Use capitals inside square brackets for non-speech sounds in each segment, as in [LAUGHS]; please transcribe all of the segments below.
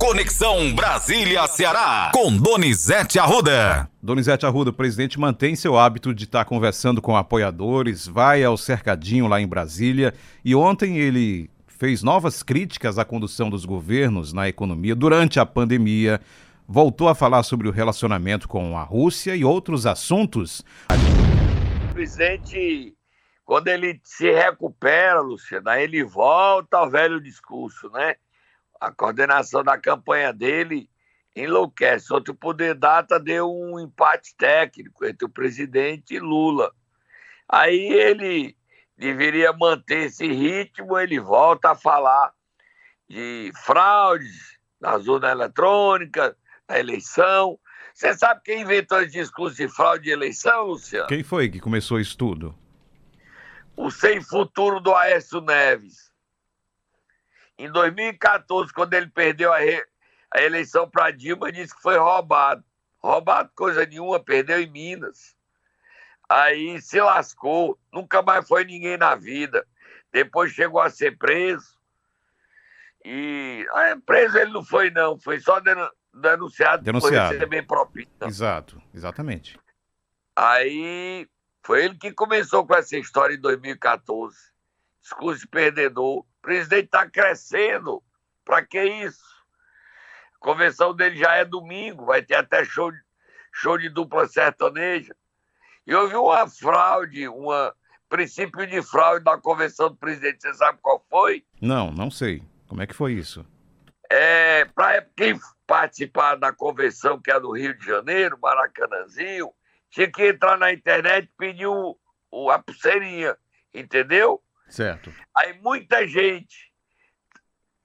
Conexão Brasília-Ceará, com Donizete Arruda. Donizete Arruda, o presidente mantém seu hábito de estar conversando com apoiadores, vai ao cercadinho lá em Brasília e ontem ele fez novas críticas à condução dos governos na economia durante a pandemia, voltou a falar sobre o relacionamento com a Rússia e outros assuntos. O presidente, quando ele se recupera, Luciano, aí ele volta ao velho discurso, né? A coordenação da campanha dele enlouquece. Outro poder data deu um empate técnico entre o presidente e Lula. Aí ele deveria manter esse ritmo, ele volta a falar de fraudes na zona eletrônica, na eleição. Você sabe quem inventou esse discurso de fraude de eleição, Luciano? Quem foi que começou isso tudo? O sem futuro do Aécio Neves. Em 2014, quando ele perdeu a, re... a eleição para Dilma, disse que foi roubado. Roubado coisa nenhuma, perdeu em Minas. Aí se lascou, nunca mais foi ninguém na vida. Depois chegou a ser preso. E ah, preso ele não foi, não, foi só denunciado, denunciado. por receber propina. Exato, exatamente. Aí foi ele que começou com essa história em 2014. Discurso de perdedor. O presidente está crescendo. Para que isso? A convenção dele já é domingo, vai ter até show, show de dupla sertaneja. E houve uma fraude, um princípio de fraude da convenção do presidente. Você sabe qual foi? Não, não sei. Como é que foi isso? É, para quem participar da convenção que é do Rio de Janeiro, Maracanãzinho, tinha que entrar na internet e pedir o, o, a pulseirinha, entendeu? Certo. Aí muita gente,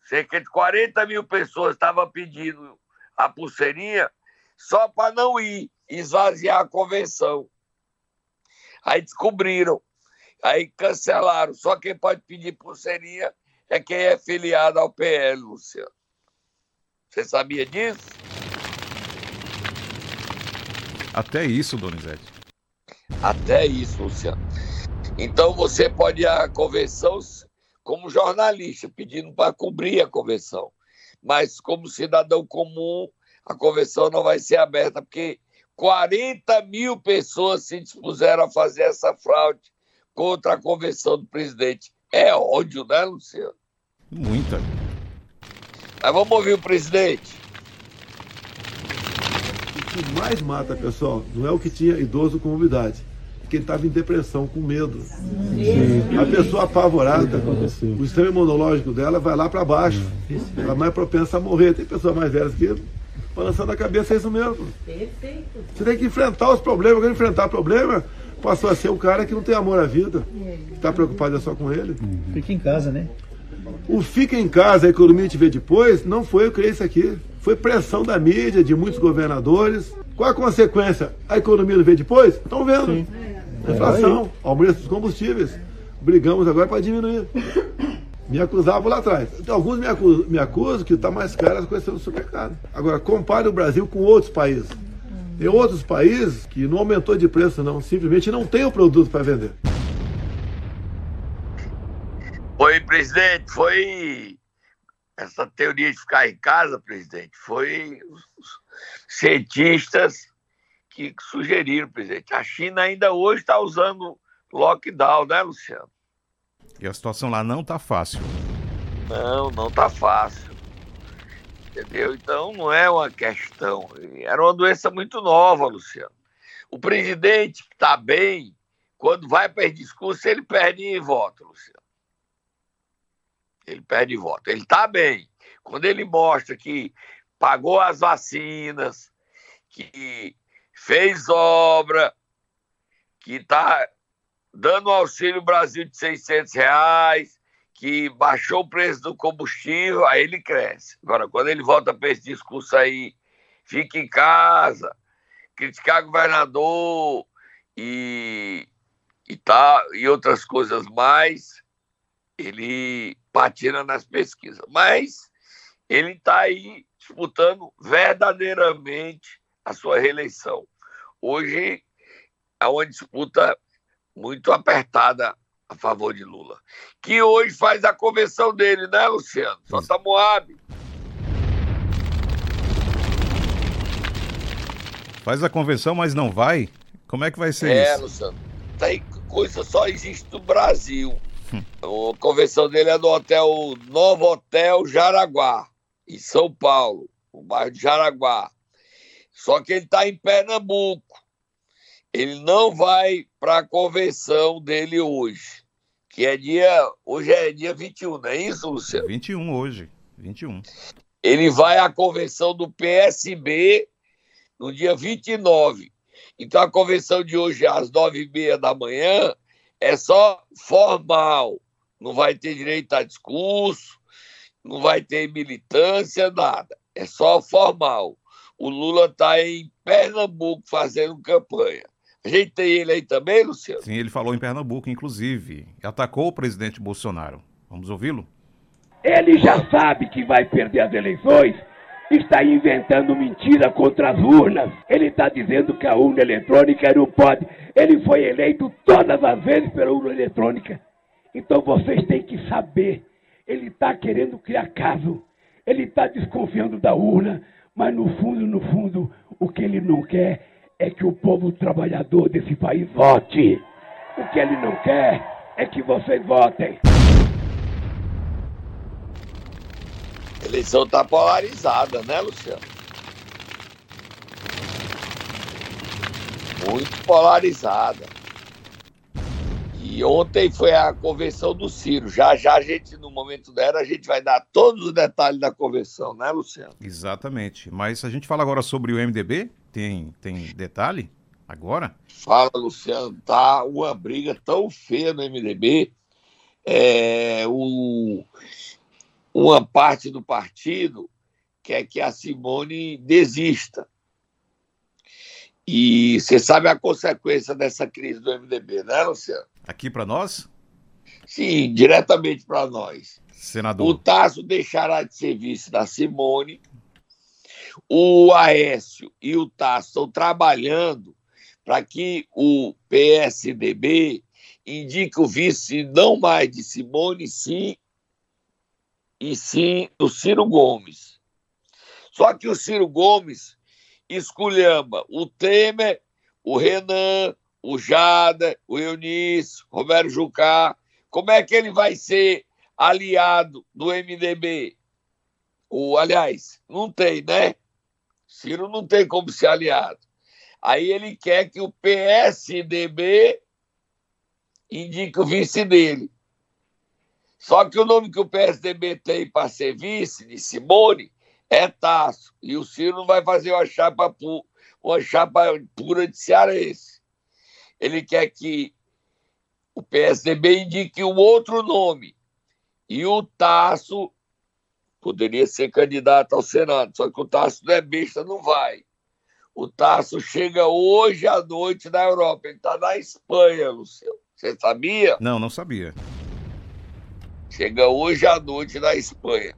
cerca de 40 mil pessoas estavam pedindo a pulseirinha só para não ir esvaziar a convenção. Aí descobriram. Aí cancelaram. Só quem pode pedir pulseirinha é quem é filiado ao PL, Luciano. Você sabia disso? Até isso, Donizete. Até isso, Luciano. Então você pode ir à convenção como jornalista, pedindo para cobrir a convenção. Mas como cidadão comum, a convenção não vai ser aberta, porque 40 mil pessoas se dispuseram a fazer essa fraude contra a convenção do presidente. É ódio, né, Luciano? Muita. Mas vamos ouvir o presidente. O que mais mata, pessoal, não é o que tinha idoso com mobilidade. É que ele estava em depressão, com medo. Sim. A pessoa apavorada, o sistema imunológico dela vai lá para baixo. Ela é mais propensa a morrer. Tem pessoas mais velhas que balançando a cabeça, é isso mesmo. Perfeito. Você tem que enfrentar os problemas. Quando enfrentar problema, passou a ser o cara que não tem amor à vida, que está preocupado é só com ele. Fica em casa, né? O fica em casa, a economia te vê depois, não foi eu que criei isso aqui. Foi pressão da mídia, de muitos governadores. Qual a consequência? A economia não vê depois? Estão vendo. Sim. Inflação, é aumento dos combustíveis. Brigamos agora para diminuir. Me acusavam lá atrás. Alguns me acusam, me acusam que está mais caro as coisas no supermercado. Agora, compare o Brasil com outros países. Tem outros países que não aumentou de preço, não. Simplesmente não tem o produto para vender. Oi, presidente, foi essa teoria de ficar em casa, presidente, foi os cientistas que sugeriram, presidente. A China ainda hoje está usando lockdown, né, Luciano? E a situação lá não tá fácil. Não, não tá fácil. Entendeu? Então não é uma questão. Era uma doença muito nova, Luciano. O presidente que está bem, quando vai para esse discurso, ele perde voto, Luciano. Ele perde voto. Ele está bem. Quando ele mostra que pagou as vacinas, que fez obra, que está dando auxílio Brasil de 600 reais, que baixou o preço do combustível, aí ele cresce. Agora, quando ele volta para esse discurso aí, fica em casa, criticar governador e, e, tá, e outras coisas mais, ele patina nas pesquisas. Mas ele está aí disputando verdadeiramente a sua reeleição. Hoje há uma disputa muito apertada a favor de Lula, que hoje faz a convenção dele, né, Luciano? Só tá Moab. Faz a convenção, mas não vai? Como é que vai ser é, isso? É, Luciano. Tem coisa só existe no Brasil. Hum. A convenção dele é no hotel Novo Hotel Jaraguá, em São Paulo, no bairro de Jaraguá. Só que ele está em Pernambuco. Ele não vai para a convenção dele hoje, que é dia. Hoje é dia 21, não é isso, Luciano? 21 hoje. 21. Ele vai à convenção do PSB no dia 29. Então a convenção de hoje, às nove e meia da manhã, é só formal. Não vai ter direito a discurso, não vai ter militância, nada. É só formal. O Lula está em Pernambuco fazendo campanha. A gente tem ele aí também, Luciano? Sim, ele falou em Pernambuco, inclusive. Atacou o presidente Bolsonaro. Vamos ouvi-lo? Ele já sabe que vai perder as eleições está inventando mentira contra as urnas. Ele está dizendo que a urna eletrônica não pode. Ele foi eleito todas as vezes pela urna eletrônica. Então vocês têm que saber. Ele está querendo criar caso. Ele está desconfiando da urna. Mas no fundo, no fundo, o que ele não quer é que o povo trabalhador desse país vote. O que ele não quer é que vocês votem. A eleição está polarizada, né, Luciano? Muito polarizada. E ontem foi a convenção do Ciro. Já já a gente, no momento dela, a gente vai dar todos os detalhes da convenção, né, Luciano? Exatamente. Mas a gente fala agora sobre o MDB, tem, tem detalhe agora? Fala, Luciano. Tá uma briga tão feia no MDB. É, o uma parte do partido quer que a Simone desista. E você sabe a consequência dessa crise do MDB, né, Luciano? Aqui para nós? Sim, diretamente para nós. Senador. O Tasso deixará de ser vice da Simone. O Aécio e o Tasso estão trabalhando para que o PSDB indique o vice não mais de Simone, sim e sim do Ciro Gomes. Só que o Ciro Gomes esculhamba o Temer, o Renan, o Jada, o Eunício, Romero Jucá. Como é que ele vai ser aliado do MDB? O, aliás, não tem, né? Ciro não tem como ser aliado. Aí ele quer que o PSDB indique o vice dele. Só que o nome que o PSDB tem para ser vice de Simone é Tasso. E o Ciro não vai fazer uma chapa, pu uma chapa pura de cearense. Ele quer que o PSDB indique um outro nome. E o Tasso poderia ser candidato ao Senado. Só que o Tasso não é besta, não vai. O Tasso chega hoje à noite na Europa. Ele está na Espanha, Luciano. Você sabia? Não, não sabia. Chega hoje à noite na Espanha.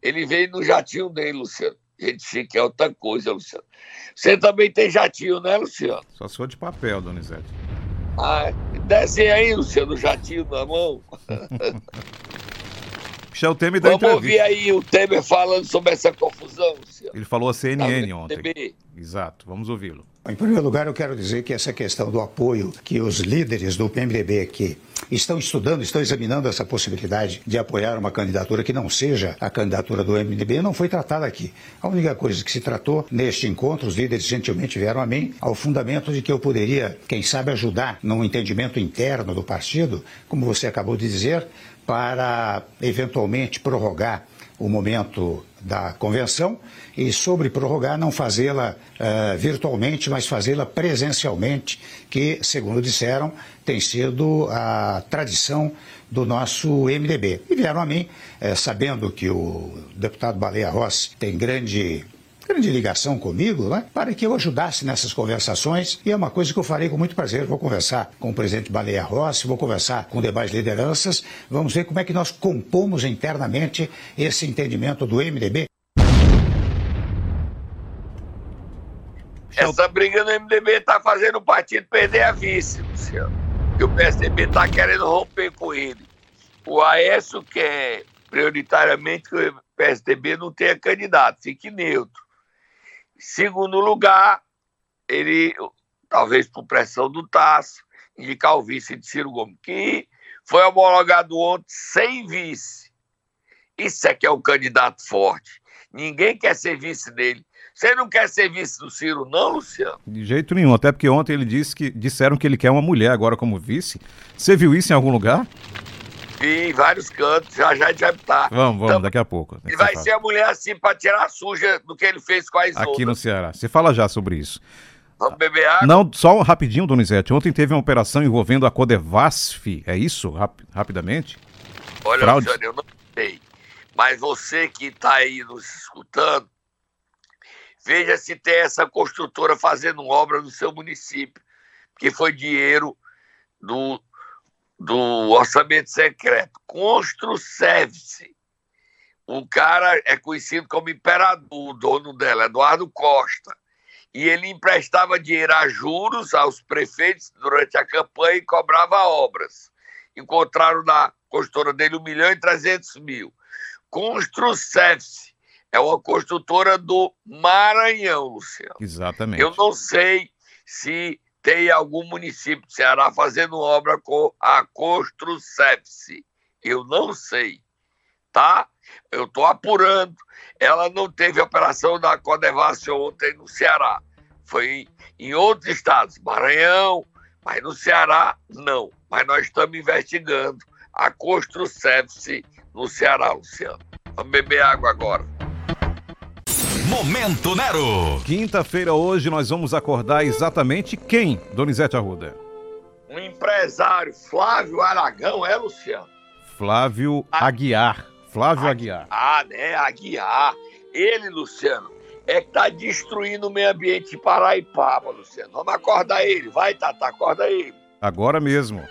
Ele veio no jatinho dele, Luciano. Gente chique é outra coisa, Luciano. Você também tem jatinho, né, Luciano? Só sou de papel, Donizete. Ah, desenha aí, Luciano, o jatinho na mão. [LAUGHS] Michel Temer da Vamos entrevista. ouvir aí o Temer falando sobre essa confusão, Luciano. Ele falou a CNN Tá ontem. Exato, vamos ouvi-lo. Em primeiro lugar, eu quero dizer que essa questão do apoio que os líderes do PMDB que estão estudando, estão examinando essa possibilidade de apoiar uma candidatura que não seja a candidatura do MDB não foi tratada aqui. A única coisa que se tratou neste encontro, os líderes gentilmente vieram a mim ao fundamento de que eu poderia, quem sabe, ajudar num entendimento interno do partido, como você acabou de dizer, para eventualmente prorrogar o momento da convenção e sobre prorrogar não fazê-la eh, virtualmente, mas fazê-la presencialmente, que, segundo disseram, tem sido a tradição do nosso MDB. E vieram a mim, eh, sabendo que o deputado Baleia Rossi tem grande grande ligação comigo, né, para que eu ajudasse nessas conversações. E é uma coisa que eu farei com muito prazer. Vou conversar com o presidente Baleia Rossi, vou conversar com demais lideranças. Vamos ver como é que nós compomos internamente esse entendimento do MDB. Essa briga no MDB tá fazendo o partido perder a vice, Luciano. E o PSDB tá querendo romper com ele. O Aécio quer prioritariamente que o PSDB não tenha candidato, fique neutro. Segundo lugar, ele, talvez por pressão do Tasso, indicar o vice de Ciro Gomes, que foi homologado ontem sem vice. Isso é que é um candidato forte. Ninguém quer ser vice dele. Você não quer ser vice do Ciro, não, Luciano? De jeito nenhum, até porque ontem ele disse que disseram que ele quer uma mulher agora como vice. Você viu isso em algum lugar? Vi em vários cantos, já já já tá. Vamos, vamos, então, daqui a pouco. E vai ser a mulher assim para tirar a suja do que ele fez com a Isolda. Aqui no Ceará. Você fala já sobre isso. Vamos beber água? Não, só rapidinho, Donizete. Ontem teve uma operação envolvendo a Codevasf, é isso? Rap rapidamente? Olha, Fraude. Luciano, eu não sei. Mas você que está aí nos escutando, Veja se tem essa construtora fazendo obra no seu município, que foi dinheiro do, do orçamento secreto. Construservice. O cara é conhecido como imperador, o dono dela, Eduardo Costa. E ele emprestava dinheiro a juros aos prefeitos durante a campanha e cobrava obras. Encontraram na construtora dele 1 milhão e 300 mil. Construservice é uma construtora do Maranhão, Luciano. Exatamente. Eu não sei se tem algum município do Ceará fazendo obra com a Construcepse. Eu não sei, tá? Eu estou apurando. Ela não teve operação da Codevasf ontem no Ceará. Foi em outros estados, Maranhão, mas no Ceará, não. Mas nós estamos investigando a Construcepse no Ceará, Luciano. Vamos beber água agora. Momento Nero. Quinta-feira hoje nós vamos acordar exatamente quem, Donizete Arruda? Um empresário, Flávio Aragão, é, Luciano? Flávio Aguiar. Flávio Aguiar. Ah, né? Aguiar. Ele, Luciano, é que tá destruindo o meio ambiente de Paraipaba, Luciano. Vamos acordar ele. Vai, Tata, acorda ele. Agora mesmo.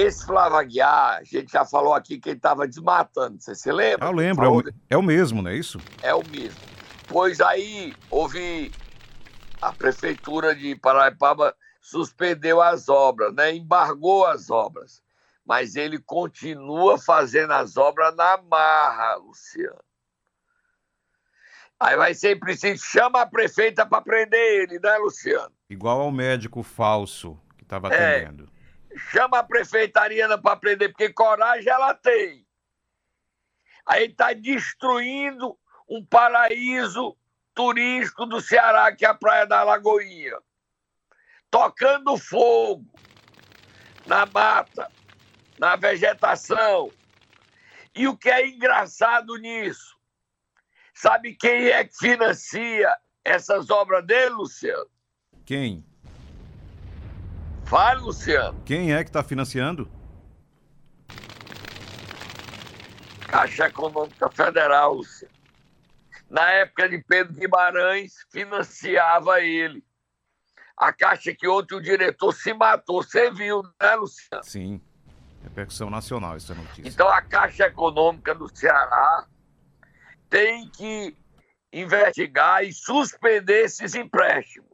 Esse Flávio Aguiar, a gente já falou aqui que ele estava desmatando, você se lembra? Eu lembro, é o, é o, mesmo, não é isso? É o mesmo. Pois aí houve a prefeitura de Paraipaba suspendeu as obras, né? embargou as obras. Mas ele continua fazendo as obras na marra, Luciano. Aí vai ser preciso, chama a prefeita para prender ele, né, Luciano? Igual ao médico falso que estava é. atendendo. É chama a prefeita Ariana para prender, porque coragem ela tem. Aí está destruindo um paraíso turístico do Ceará, que é a Praia da Lagoinha. Tocando fogo na mata, na vegetação. E o que é engraçado nisso? Sabe quem é que financia essas obras dele, Luciano? Quem? Fale, Luciano. Quem é que está financiando? Caixa Econômica Federal, Luciano. Na época de Pedro Guimarães, financiava ele. A Caixa que ontem o diretor se matou. Você viu, né, Luciano? Sim. Repercussão nacional essa notícia. Então a Caixa Econômica do Ceará tem que investigar e suspender esses empréstimos.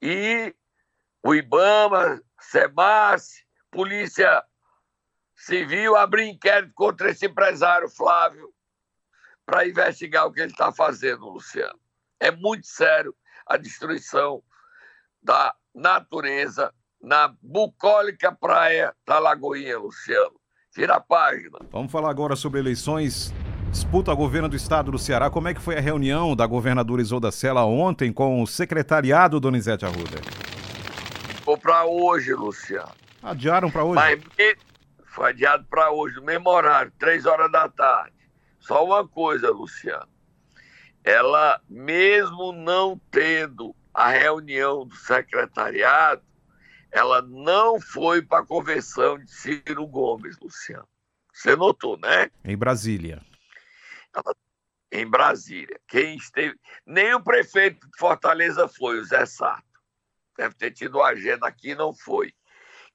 E o IBAMA, SEMAS, Polícia Civil abrir inquérito contra esse empresário Flávio para investigar o que ele está fazendo, Luciano. É muito sério a destruição da natureza na bucólica praia da Lagoinha, Luciano. Tira a página. Vamos falar agora sobre eleições. Disputa governo do estado do Ceará. Como é que foi a reunião da governadora Isolda Sela ontem com o secretariado Donizete Arruda? Ficou para hoje, Luciano. Adiaram para hoje? Mas foi adiado para hoje, no mesmo horário, três horas da tarde. Só uma coisa, Luciano. Ela, mesmo não tendo a reunião do secretariado, ela não foi para a convenção de Ciro Gomes, Luciano. Você notou, né? Em Brasília. Ela, em Brasília. Quem esteve. Nem o prefeito de Fortaleza foi, o Zé Sarto deve ter tido agenda aqui, não foi.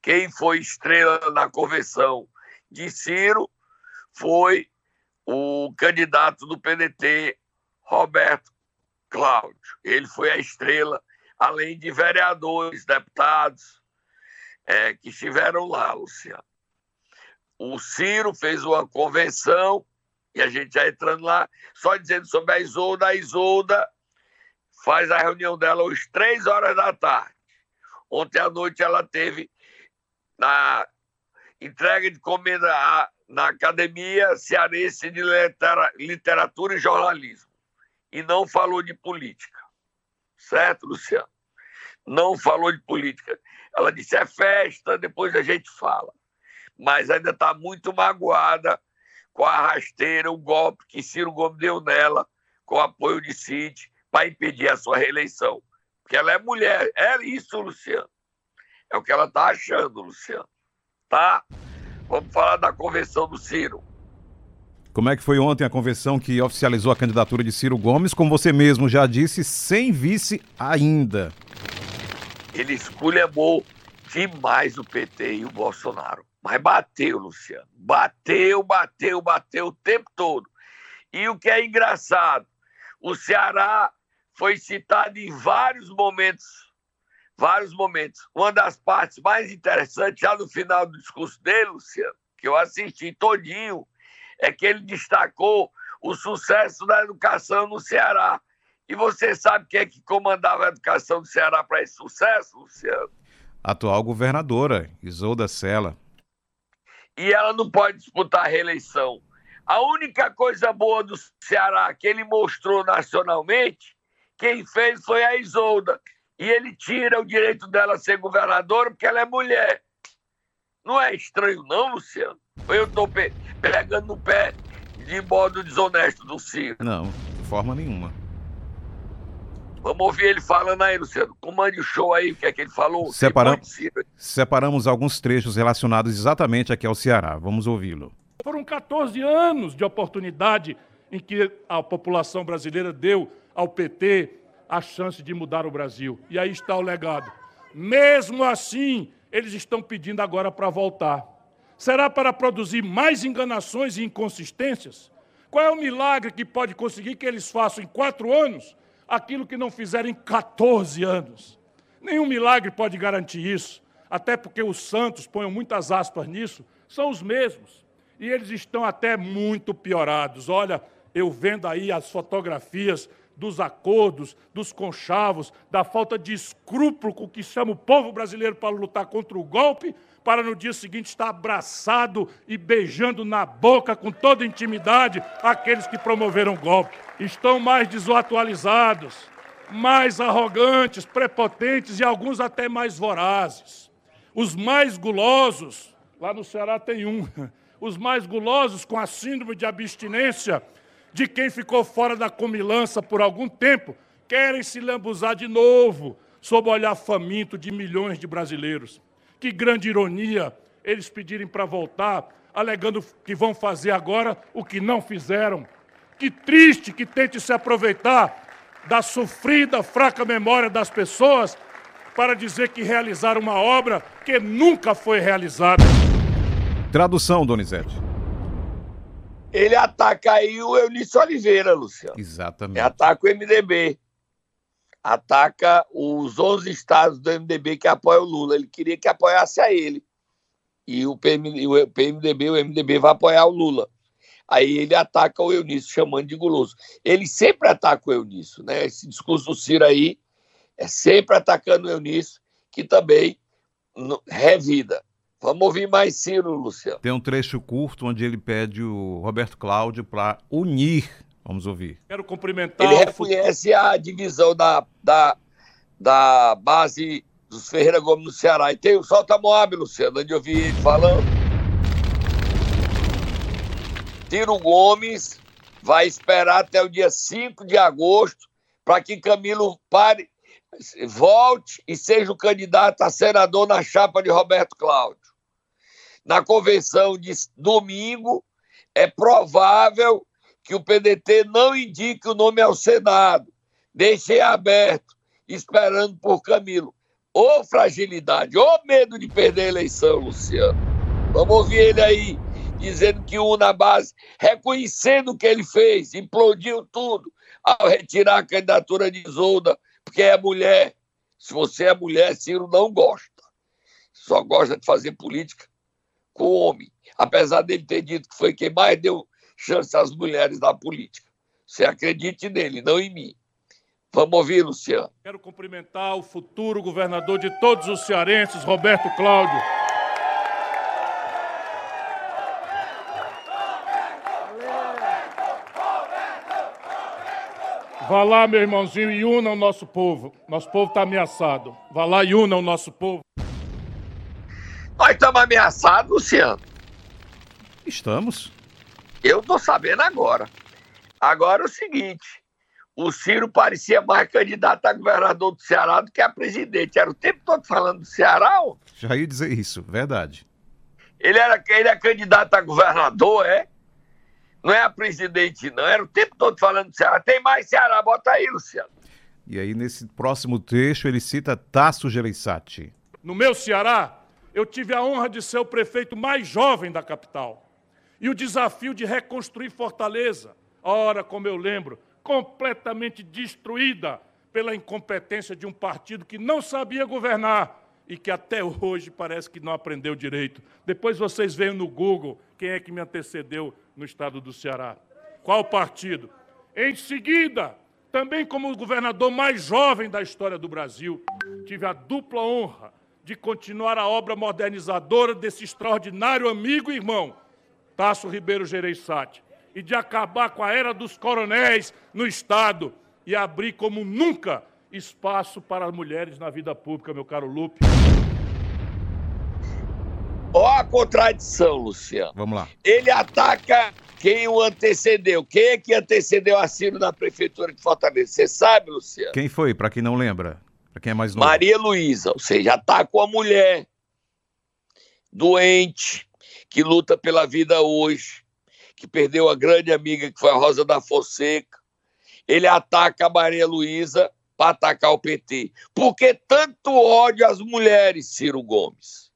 Quem foi estrela na convenção de Ciro foi o candidato do PDT, Roberto Cláudio. Ele foi a estrela, além de vereadores, deputados é, que estiveram lá, Luciano. O Ciro fez uma convenção, e a gente já entrando lá, só dizendo sobre a Isolda. A Isolda faz a reunião dela às três horas da tarde. Ontem à noite ela teve na entrega de comenda na Academia Cearense de Literatura e Jornalismo. E não falou de política. Certo, Luciano? Não falou de política. Ela disse: é festa, depois a gente fala. Mas ainda está muito magoada com a rasteira, o golpe que Ciro Gomes deu nela, com o apoio de Cid, para impedir a sua reeleição. Porque ela é mulher. É isso, Luciano. É o que ela está achando, Luciano. Tá? Vamos falar da convenção do Ciro. Como é que foi ontem a convenção que oficializou a candidatura de Ciro Gomes, como você mesmo já disse, sem vice ainda? Ele esculhambou demais o PT e o Bolsonaro. Mas bateu, Luciano. Bateu, bateu, bateu o tempo todo. E o que é engraçado, o Ceará foi citado em vários momentos vários momentos. Uma das partes mais interessantes, já no final do discurso dele, Luciano, que eu assisti todinho, é que ele destacou o sucesso da educação no Ceará. E você sabe quem é que comandava a educação do Ceará para esse sucesso, Luciano? Atual governadora, Isolda Sela. E ela não pode disputar a reeleição. A única coisa boa do Ceará que ele mostrou nacionalmente, quem fez foi a Isolda e ele tira o direito dela ser governadora porque ela é mulher. Não é estranho, não, Luciano? Eu estou pe pegando no pé de modo desonesto do Ciro? Não, de forma nenhuma. Vamos ouvir ele falando aí, Luciano. Comande o show aí, o que é que ele falou. Separam... Separamos alguns trechos relacionados exatamente aqui ao Ceará. Vamos ouvi-lo. Foram 14 anos de oportunidade em que a população brasileira deu ao PT a chance de mudar o Brasil. E aí está o legado. Mesmo assim, eles estão pedindo agora para voltar. Será para produzir mais enganações e inconsistências? Qual é o milagre que pode conseguir que eles façam em quatro anos aquilo que não fizeram em 14 anos? Nenhum milagre pode garantir isso, até porque os santos, ponham muitas aspas nisso, são os mesmos. E eles estão até muito piorados. Olha, eu vendo aí as fotografias dos acordos, dos conchavos, da falta de escrúpulo com que chama o povo brasileiro para lutar contra o golpe, para no dia seguinte estar abraçado e beijando na boca com toda intimidade aqueles que promoveram o golpe. Estão mais desatualizados, mais arrogantes, prepotentes e alguns até mais vorazes. Os mais gulosos, lá no Ceará tem um, [LAUGHS] os mais gulosos com a síndrome de abstinência de quem ficou fora da comilança por algum tempo, querem se lambuzar de novo sob o olhar faminto de milhões de brasileiros. Que grande ironia eles pedirem para voltar, alegando que vão fazer agora o que não fizeram. Que triste que tente se aproveitar da sofrida, fraca memória das pessoas para dizer que realizaram uma obra que nunca foi realizada. Tradução, Donizete ele ataca aí o Eunício Oliveira, Luciano. Exatamente. Ele ataca o MDB. Ataca os 11 estados do MDB que apoiam o Lula. Ele queria que apoiasse a ele. E o, PM, o PMDB, o MDB vai apoiar o Lula. Aí ele ataca o Eunício, chamando de guloso. Ele sempre ataca o Eunício, né? Esse discurso do Ciro aí é sempre atacando o Eunício, que também revida. Vamos ouvir mais Ciro, Luciano. Tem um trecho curto onde ele pede o Roberto Cláudio para unir. Vamos ouvir. Quero cumprimentar. Ele reconhece a divisão da, da, da base dos Ferreira Gomes no Ceará. E tem o Solta Moab, Luciano, onde eu vi ele falando. Ciro Gomes vai esperar até o dia 5 de agosto para que Camilo pare, volte e seja o candidato a senador na chapa de Roberto Cláudio na convenção de domingo, é provável que o PDT não indique o nome ao Senado. Deixei aberto, esperando por Camilo. Oh, fragilidade, oh, medo de perder a eleição, Luciano. Vamos ouvir ele aí. dizendo que o na base, reconhecendo o que ele fez, implodiu tudo ao retirar a candidatura de Isolda, porque é mulher. Se você é mulher, Ciro não gosta. Só gosta de fazer política com homem. Apesar dele ter dito que foi quem mais deu chance às mulheres na política. Você acredite nele, não em mim. Vamos ouvir, Luciano. Quero cumprimentar o futuro governador de todos os cearenses, Roberto Cláudio. Vá lá, meu irmãozinho, e una o nosso povo. Nosso povo está ameaçado. Vá lá e una o nosso povo. Nós estamos ameaçados, Luciano. Estamos. Eu estou sabendo agora. Agora é o seguinte: o Ciro parecia mais candidato a governador do Ceará do que a presidente. Era o tempo todo falando do Ceará? Ó. Já ia dizer isso, verdade. Ele, era, ele é candidato a governador, é? Não é a presidente, não. Era o tempo todo falando do Ceará. Tem mais Ceará, bota aí, Luciano. E aí, nesse próximo trecho, ele cita Tasso Gereissati. No meu Ceará, eu tive a honra de ser o prefeito mais jovem da capital. E o desafio de reconstruir Fortaleza. Ora, como eu lembro, completamente destruída pela incompetência de um partido que não sabia governar e que até hoje parece que não aprendeu direito. Depois vocês veem no Google quem é que me antecedeu no estado do Ceará. Qual partido? Em seguida, também como governador mais jovem da história do Brasil, tive a dupla honra de continuar a obra modernizadora desse extraordinário amigo e irmão, Tasso Ribeiro Gereissati, e de acabar com a era dos coronéis no Estado e abrir como nunca espaço para as mulheres na vida pública, meu caro Lupe. Ó a contradição, Luciano. Vamos lá. Ele ataca quem o antecedeu. Quem é que antecedeu a Ciro na prefeitura de Fortaleza? Você sabe, Luciano? Quem foi, para quem não lembra? Para quem é mais novo? Maria Luísa, ou seja, atacou a mulher doente, que luta pela vida hoje, que perdeu a grande amiga que foi a Rosa da Fonseca. Ele ataca a Maria Luísa para atacar o PT. Por que tanto ódio às mulheres, Ciro Gomes?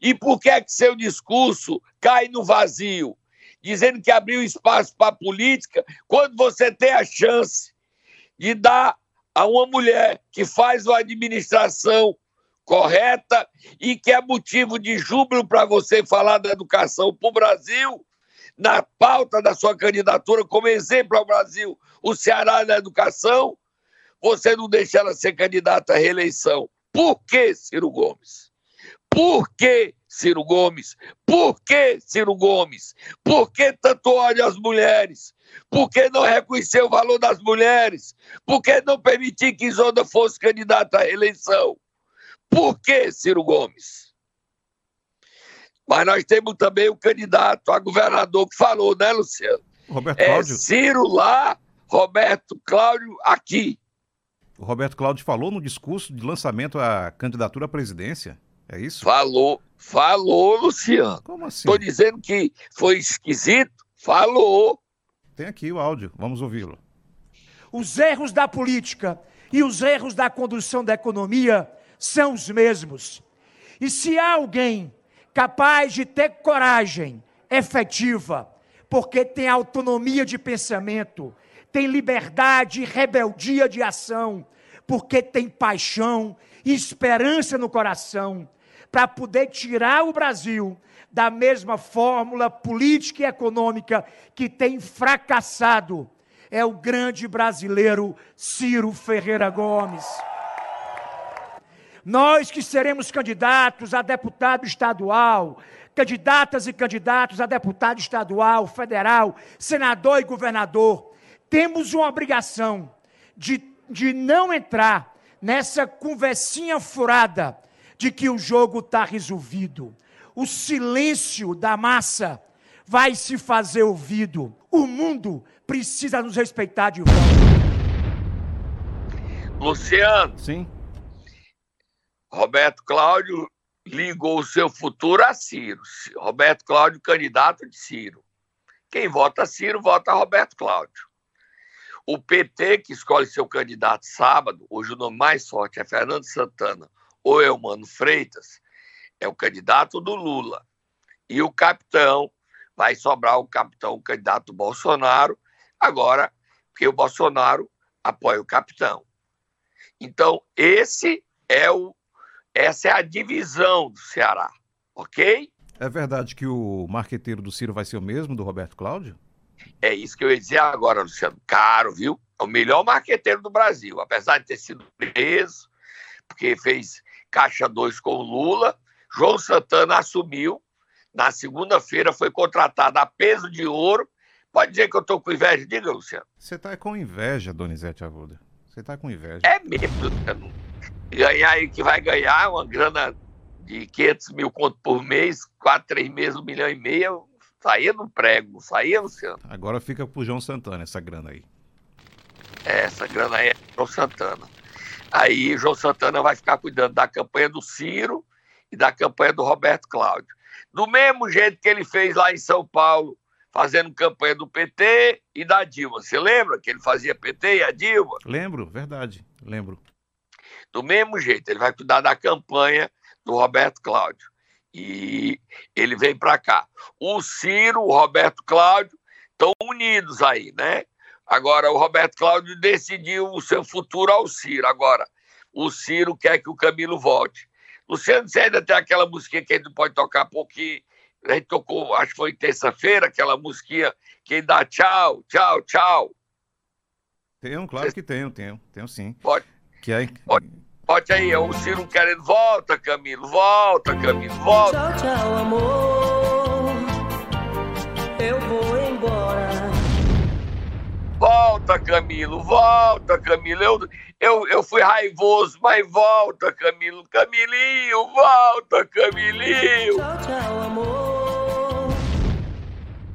E por que é que seu discurso cai no vazio, dizendo que abriu espaço para a política, quando você tem a chance de dar a uma mulher que faz uma administração correta e que é motivo de júbilo para você falar da educação para o Brasil, na pauta da sua candidatura como exemplo ao Brasil, o Ceará na educação, você não deixa ela ser candidata à reeleição. Por que, Ciro Gomes? Por que, Ciro Gomes? Por que, Ciro Gomes? Por que tanto ódio às mulheres? Por que não reconhecer o valor das mulheres? Por que não permitir que Isolda fosse candidata à reeleição? Por que, Ciro Gomes? Mas nós temos também o candidato a governador que falou, né, Luciano? Roberto É Cláudio. Ciro lá, Roberto Cláudio aqui. O Roberto Cláudio falou no discurso de lançamento à candidatura à presidência. É isso? Falou, falou, Luciano. Como assim? Estou dizendo que foi esquisito. Falou. Tem aqui o áudio. Vamos ouvi-lo. Os erros da política e os erros da condução da economia são os mesmos. E se há alguém capaz de ter coragem efetiva, porque tem autonomia de pensamento, tem liberdade e rebeldia de ação, porque tem paixão e esperança no coração, para poder tirar o Brasil da mesma fórmula política e econômica que tem fracassado, é o grande brasileiro Ciro Ferreira Gomes. Nós que seremos candidatos a deputado estadual, candidatas e candidatos a deputado estadual, federal, senador e governador, temos uma obrigação de, de não entrar nessa conversinha furada de que o jogo está resolvido. O silêncio da massa vai se fazer ouvido. O mundo precisa nos respeitar de volta. Luciano, Sim? Roberto Cláudio ligou o seu futuro a Ciro. Roberto Cláudio, candidato de Ciro. Quem vota Ciro, vota Roberto Cláudio. O PT, que escolhe seu candidato sábado, hoje o nome mais forte é Fernando Santana ou Eumano Freitas, é o candidato do Lula. E o capitão vai sobrar o capitão, o candidato Bolsonaro, agora, porque o Bolsonaro apoia o capitão. Então, esse é o, essa é a divisão do Ceará, ok? É verdade que o marqueteiro do Ciro vai ser o mesmo do Roberto Cláudio? É isso que eu ia dizer agora, Luciano. Caro, viu? É o melhor marqueteiro do Brasil, apesar de ter sido preso, porque fez caixa 2 com o Lula. João Santana assumiu. Na segunda-feira foi contratado a peso de ouro. Pode dizer que eu estou com inveja? Diga, Luciano. Você está com inveja, Donizete Arruda. Você está com inveja. É mesmo, Luciano. Ganhar aí que vai ganhar uma grana de 500 mil conto por mês, quatro, três meses, um milhão e meio, saía no prego, saía, Luciano. Agora fica pro João Santana essa grana aí. É, essa grana aí é João Santana. Aí João Santana vai ficar cuidando da campanha do Ciro e da campanha do Roberto Cláudio. Do mesmo jeito que ele fez lá em São Paulo, fazendo campanha do PT e da Dilma. Você lembra que ele fazia PT e a Dilma? Lembro, verdade, lembro. Do mesmo jeito, ele vai cuidar da campanha do Roberto Cláudio. E ele vem para cá. O Ciro, o Roberto Cláudio estão unidos aí, né? Agora, o Roberto Cláudio decidiu o seu futuro ao Ciro. Agora, o Ciro quer que o Camilo volte. Luciano, você ainda tem aquela musiquinha que a gente pode tocar pouquinho. A gente tocou, acho que foi terça-feira, aquela musiquinha que dá tchau, tchau, tchau. Tenho, claro que tenho, tenho, tenho sim. Pode. Que é... Pode, pode aí, é o Ciro querendo, volta, Camilo, volta, Camilo, volta. Tchau, tchau, amor. Volta, Camilo, volta, Camilo. Eu, eu, eu fui raivoso, mas volta, Camilo. Camilinho, volta, Camilinho. Tchau, tchau, amor.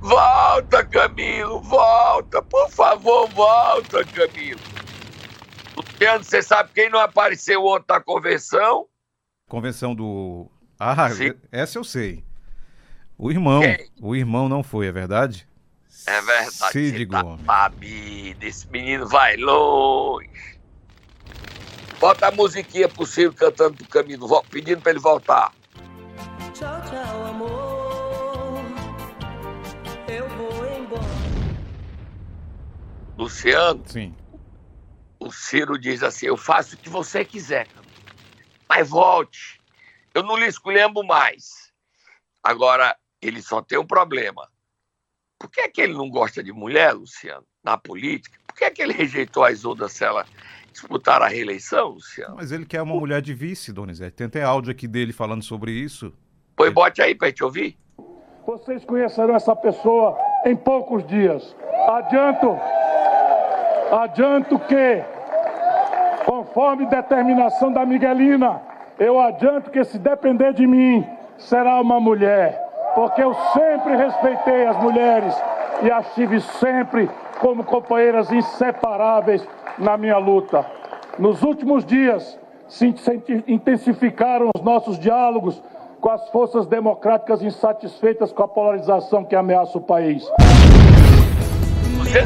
Volta, Camilo, volta. Por favor, volta, Camilo. Luciano, você sabe quem não apareceu ontem na convenção? Convenção do. Ah, Sim. essa eu sei. O irmão. Quem? O irmão não foi, é verdade? É verdade. Cid tá Gomes. sabido, esse menino vai longe. Bota a musiquinha pro Ciro cantando pro Camilo, vo- pedindo pra ele voltar. Tchau, tchau, amor. Eu vou embora. Luciano, Sim. o Ciro diz assim: Eu faço o que você quiser, Camilo. mas volte. Eu não lhe escolhemos mais. Agora, ele só tem um problema. Por que, é que ele não gosta de mulher, Luciano, na política? Por que, é que ele rejeitou a Isolda se ela disputar a reeleição, Luciano? Mas ele quer uma mulher de vice, Donizete. Tem até áudio aqui dele falando sobre isso. Pois bote aí pra gente ouvir. Vocês conhecerão essa pessoa em poucos dias. Adianto, adianto que, conforme determinação da Miguelina, eu adianto que se depender de mim, será uma mulher. Porque eu sempre respeitei as mulheres e as tive sempre como companheiras inseparáveis na minha luta. Nos últimos dias, se inten- intensificaram os nossos diálogos com as forças democráticas insatisfeitas com a polarização que ameaça o país.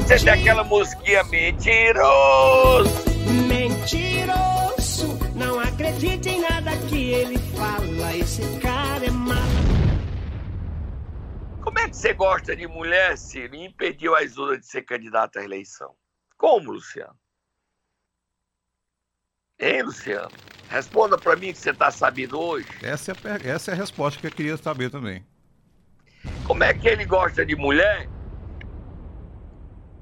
Você tem aquela musiquinha mentiroso. Mentiroso, não acredite em nada que ele fala. Esse cara. Como é que você gosta de mulher, Ciro, e impediu a Isolda de ser candidata à eleição? Como, Luciano? Hein, Luciano? Responda pra mim que você tá sabendo hoje. Essa é, a, essa é a resposta que eu queria saber também. Como é que ele gosta de mulher?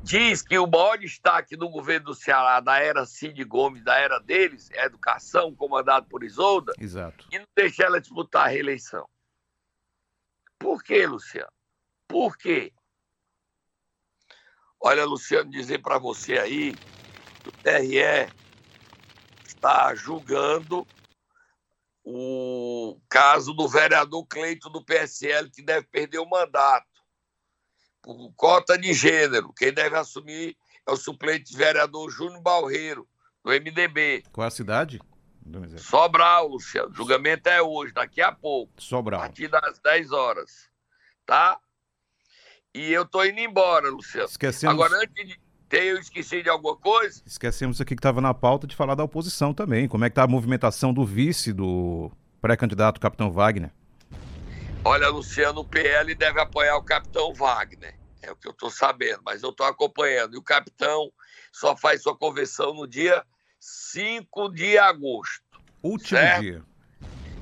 Diz que o maior destaque do governo do Ceará, da era Cid Gomes, da era deles, é a educação, comandado por Isolda, Exato. e não deixa ela disputar a reeleição. Por quê, Luciano? Por quê? Olha, Luciano, dizer para você aí, que o TRE está julgando o caso do vereador Cleito do PSL, que deve perder o mandato por cota de gênero. Quem deve assumir é o suplente vereador Júnior Balreiro, do MDB. Qual é a cidade? Sobral, Luciano. O julgamento é hoje, daqui a pouco, a Sobral. partir das 10 horas. Tá? E eu tô indo embora, Luciano. Esquecemos, Agora, antes de. Eu esqueci de alguma coisa? esquecemos aqui que estava na pauta de falar da oposição também. Como é que tá a movimentação do vice do pré-candidato Capitão Wagner? Olha, Luciano, o PL deve apoiar o capitão Wagner. É o que eu estou sabendo, mas eu estou acompanhando. E o capitão só faz sua convenção no dia 5 de agosto. Último certo? dia.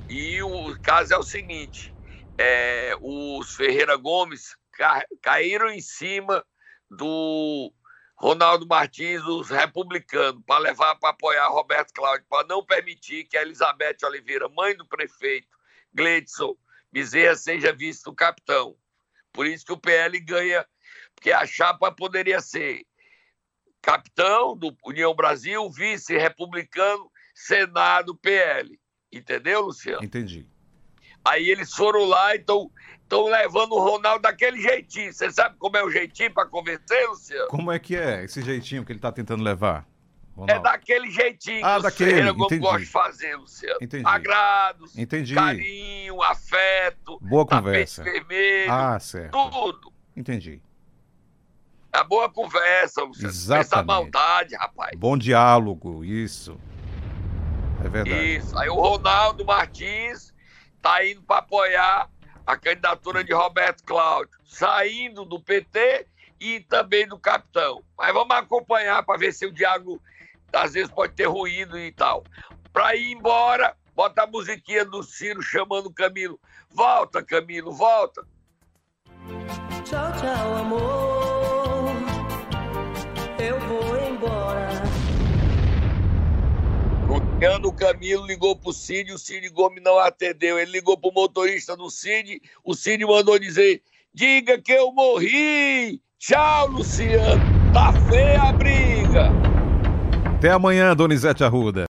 E o caso é o seguinte: é, os Ferreira Gomes ca- caíram em cima do Ronaldo Martins, os republicanos, para levar para apoiar Roberto Cláudio, para não permitir que a Elizabeth Oliveira, mãe do prefeito Gleidson Bezerra, seja visto o capitão. Por isso que o PL ganha, porque a chapa poderia ser capitão do União Brasil, vice republicano, Senado, PL. Entendeu, Luciano? Entendi. Aí eles foram lá e estão levando o Ronaldo daquele jeitinho. Você sabe como é o jeitinho para convencer, Luciano? Como é que é esse jeitinho que ele tá tentando levar? É Ronaldo? daquele jeitinho Ah, que daquele, Ferreira Gomes entendi. gostam de fazer, Luciano. Entendi. Agrados, Entendi. carinho, afeto, Boa conversa. vermelho, Ah, certo. tudo. Entendi. É boa conversa, Luciano. Pensa Exatamente. maldade, rapaz. Bom diálogo, isso. É verdade. Isso. Aí o Ronaldo Martins tá indo para apoiar a candidatura de Roberto Cláudio, saindo do PT e também do capitão. Mas vamos acompanhar para ver se o diálogo às vezes pode ter ruído e tal. Para ir embora, bota a musiquinha do Ciro chamando o Camilo. Volta, Camilo, volta. Tchau, tchau, amor. Luciano Camilo ligou pro Cid, o Cid Gomes não atendeu. Ele ligou pro motorista do Cid, o Cid mandou dizer: diga que eu morri. Tchau, Luciano. Tá feia a briga. Até amanhã, Donizete Arruda.